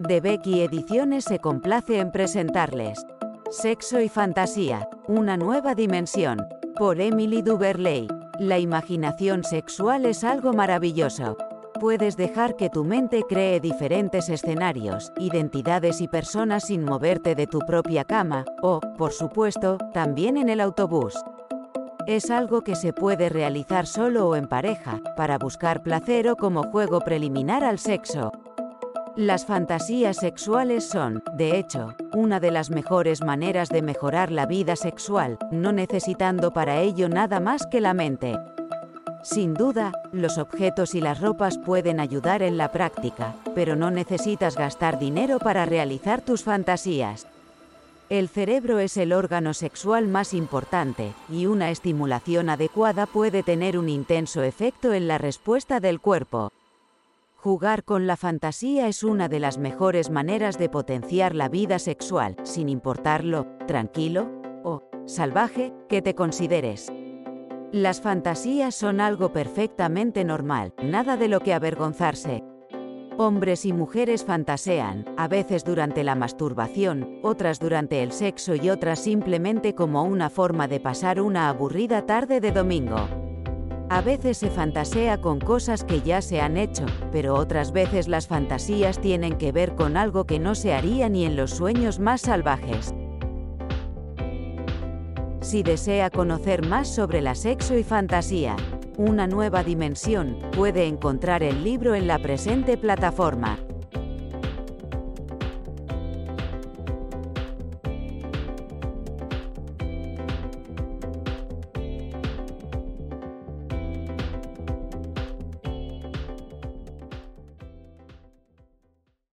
de Becky Ediciones se complace en presentarles Sexo y Fantasía, una nueva dimensión, por Emily Duverley. La imaginación sexual es algo maravilloso. Puedes dejar que tu mente cree diferentes escenarios, identidades y personas sin moverte de tu propia cama, o, por supuesto, también en el autobús. Es algo que se puede realizar solo o en pareja, para buscar placer o como juego preliminar al sexo. Las fantasías sexuales son, de hecho, una de las mejores maneras de mejorar la vida sexual, no necesitando para ello nada más que la mente. Sin duda, los objetos y las ropas pueden ayudar en la práctica, pero no necesitas gastar dinero para realizar tus fantasías. El cerebro es el órgano sexual más importante, y una estimulación adecuada puede tener un intenso efecto en la respuesta del cuerpo. Jugar con la fantasía es una de las mejores maneras de potenciar la vida sexual, sin importarlo, tranquilo o salvaje, que te consideres. Las fantasías son algo perfectamente normal, nada de lo que avergonzarse. Hombres y mujeres fantasean, a veces durante la masturbación, otras durante el sexo y otras simplemente como una forma de pasar una aburrida tarde de domingo. A veces se fantasea con cosas que ya se han hecho, pero otras veces las fantasías tienen que ver con algo que no se haría ni en los sueños más salvajes. Si desea conocer más sobre la sexo y fantasía, una nueva dimensión, puede encontrar el libro en la presente plataforma.